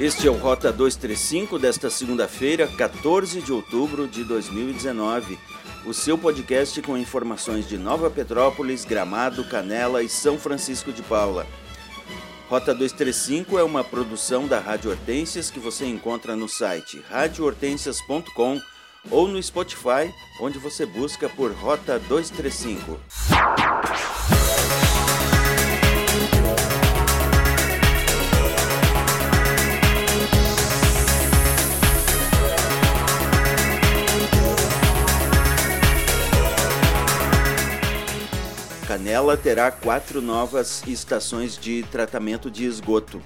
Este é o Rota 235 desta segunda-feira, 14 de outubro de 2019. O seu podcast com informações de Nova Petrópolis, Gramado, Canela e São Francisco de Paula. Rota 235 é uma produção da Rádio Hortências que você encontra no site radiohortências.com ou no Spotify, onde você busca por Rota 235. Canela terá quatro novas estações de tratamento de esgoto.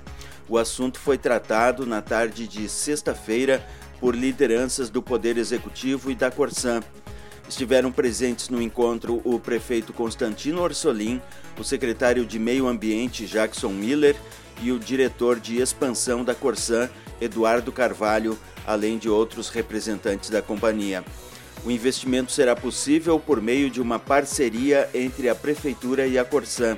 O assunto foi tratado na tarde de sexta-feira por lideranças do Poder Executivo e da Corsã. Estiveram presentes no encontro o prefeito Constantino Orsolim, o secretário de Meio Ambiente Jackson Miller e o diretor de expansão da Corsã, Eduardo Carvalho, além de outros representantes da companhia. O investimento será possível por meio de uma parceria entre a Prefeitura e a Corsã.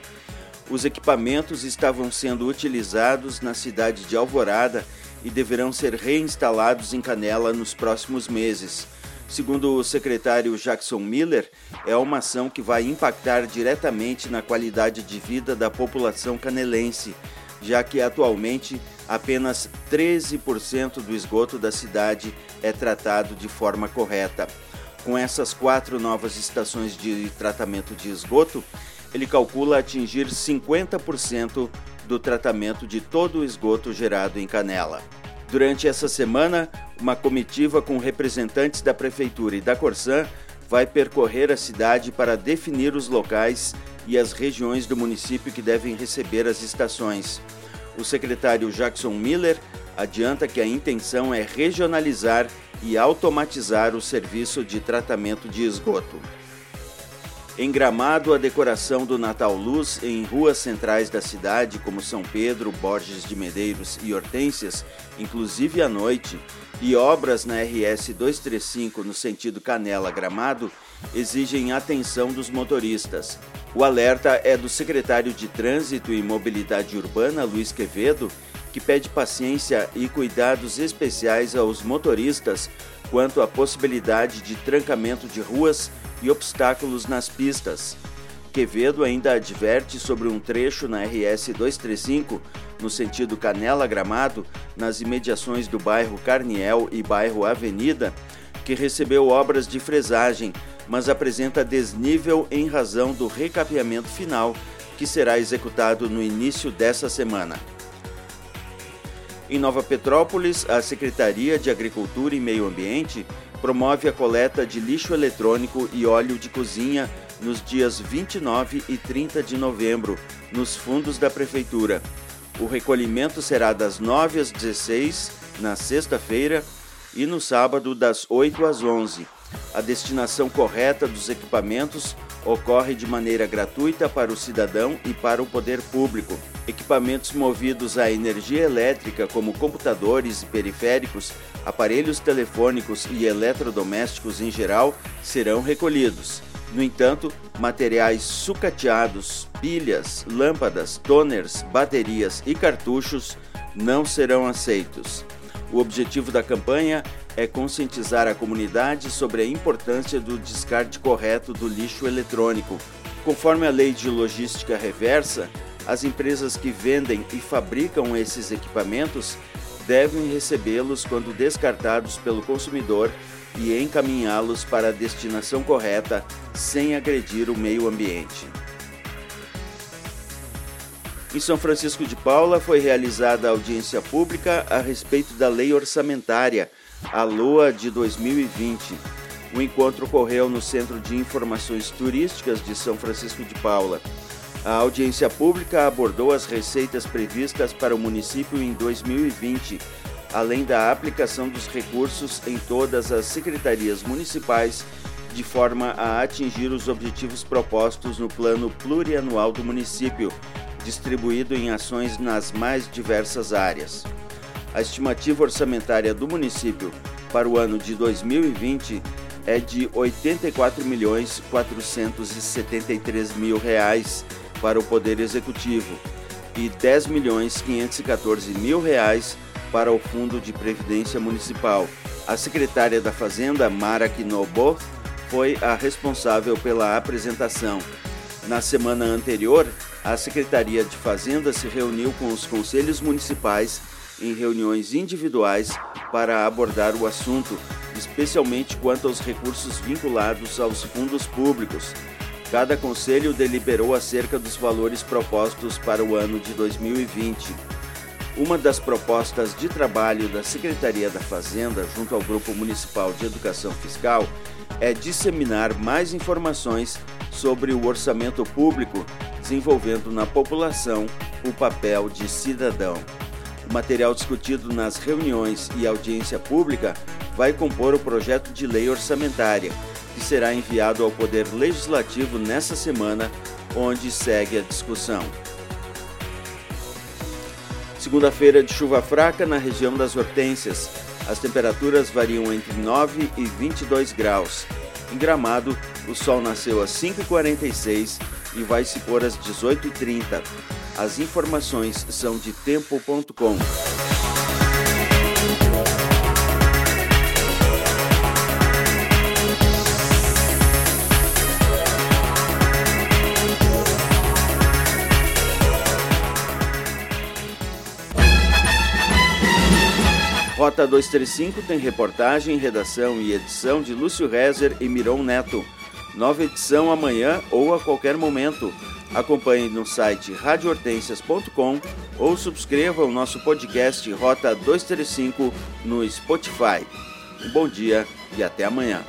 Os equipamentos estavam sendo utilizados na cidade de Alvorada e deverão ser reinstalados em Canela nos próximos meses. Segundo o secretário Jackson Miller, é uma ação que vai impactar diretamente na qualidade de vida da população canelense, já que atualmente apenas 13% do esgoto da cidade é tratado de forma correta. Com essas quatro novas estações de tratamento de esgoto, ele calcula atingir 50% do tratamento de todo o esgoto gerado em Canela. Durante essa semana, uma comitiva com representantes da Prefeitura e da Corsã vai percorrer a cidade para definir os locais e as regiões do município que devem receber as estações. O secretário Jackson Miller adianta que a intenção é regionalizar e automatizar o serviço de tratamento de esgoto. Em Gramado, a decoração do Natal Luz em ruas centrais da cidade, como São Pedro, Borges de Medeiros e Hortências, inclusive à noite, e obras na RS 235 no sentido Canela-Gramado, exigem atenção dos motoristas. O alerta é do secretário de Trânsito e Mobilidade Urbana, Luiz Quevedo, que pede paciência e cuidados especiais aos motoristas quanto à possibilidade de trancamento de ruas e obstáculos nas pistas. Quevedo ainda adverte sobre um trecho na RS 235, no sentido Canela-Gramado, nas imediações do bairro Carniel e bairro Avenida, que recebeu obras de fresagem, mas apresenta desnível em razão do recapeamento final, que será executado no início dessa semana. Em Nova Petrópolis, a Secretaria de Agricultura e Meio Ambiente promove a coleta de lixo eletrônico e óleo de cozinha nos dias 29 e 30 de novembro, nos fundos da Prefeitura. O recolhimento será das 9 às 16 na sexta-feira e no sábado das 8 às 11. A destinação correta dos equipamentos ocorre de maneira gratuita para o cidadão e para o poder público. Equipamentos movidos à energia elétrica, como computadores e periféricos, aparelhos telefônicos e eletrodomésticos em geral, serão recolhidos. No entanto, materiais sucateados, pilhas, lâmpadas, toners, baterias e cartuchos não serão aceitos. O objetivo da campanha é conscientizar a comunidade sobre a importância do descarte correto do lixo eletrônico. Conforme a lei de logística reversa, as empresas que vendem e fabricam esses equipamentos devem recebê-los quando descartados pelo consumidor e encaminhá-los para a destinação correta sem agredir o meio ambiente. Em São Francisco de Paula foi realizada audiência pública a respeito da lei orçamentária, a LOA de 2020. O encontro ocorreu no Centro de Informações Turísticas de São Francisco de Paula. A audiência pública abordou as receitas previstas para o município em 2020, além da aplicação dos recursos em todas as secretarias municipais, de forma a atingir os objetivos propostos no plano plurianual do município, distribuído em ações nas mais diversas áreas. A estimativa orçamentária do município para o ano de 2020 é de 84 milhões 473 mil reais para o Poder Executivo e 10 milhões 514 mil reais para o Fundo de Previdência Municipal. A secretária da Fazenda, Mara Quinobo, foi a responsável pela apresentação. Na semana anterior, a Secretaria de Fazenda se reuniu com os conselhos municipais em reuniões individuais para abordar o assunto, especialmente quanto aos recursos vinculados aos fundos públicos. Cada conselho deliberou acerca dos valores propostos para o ano de 2020. Uma das propostas de trabalho da Secretaria da Fazenda, junto ao Grupo Municipal de Educação Fiscal, é disseminar mais informações sobre o orçamento público, desenvolvendo na população o papel de cidadão. O material discutido nas reuniões e audiência pública vai compor o projeto de lei orçamentária, que será enviado ao Poder Legislativo nesta semana, onde segue a discussão. Segunda-feira de chuva fraca na região das Hortênsias. As temperaturas variam entre 9 e 22 graus. Em Gramado, o sol nasceu às 5h46 e vai se pôr às 18h30. As informações são de tempo.com. Rota 235 tem reportagem, redação e edição de Lúcio Rezer e Miron Neto. Nova edição amanhã ou a qualquer momento. Acompanhe no site radiohortensias.com ou subscreva o nosso podcast Rota 235 no Spotify. Um bom dia e até amanhã.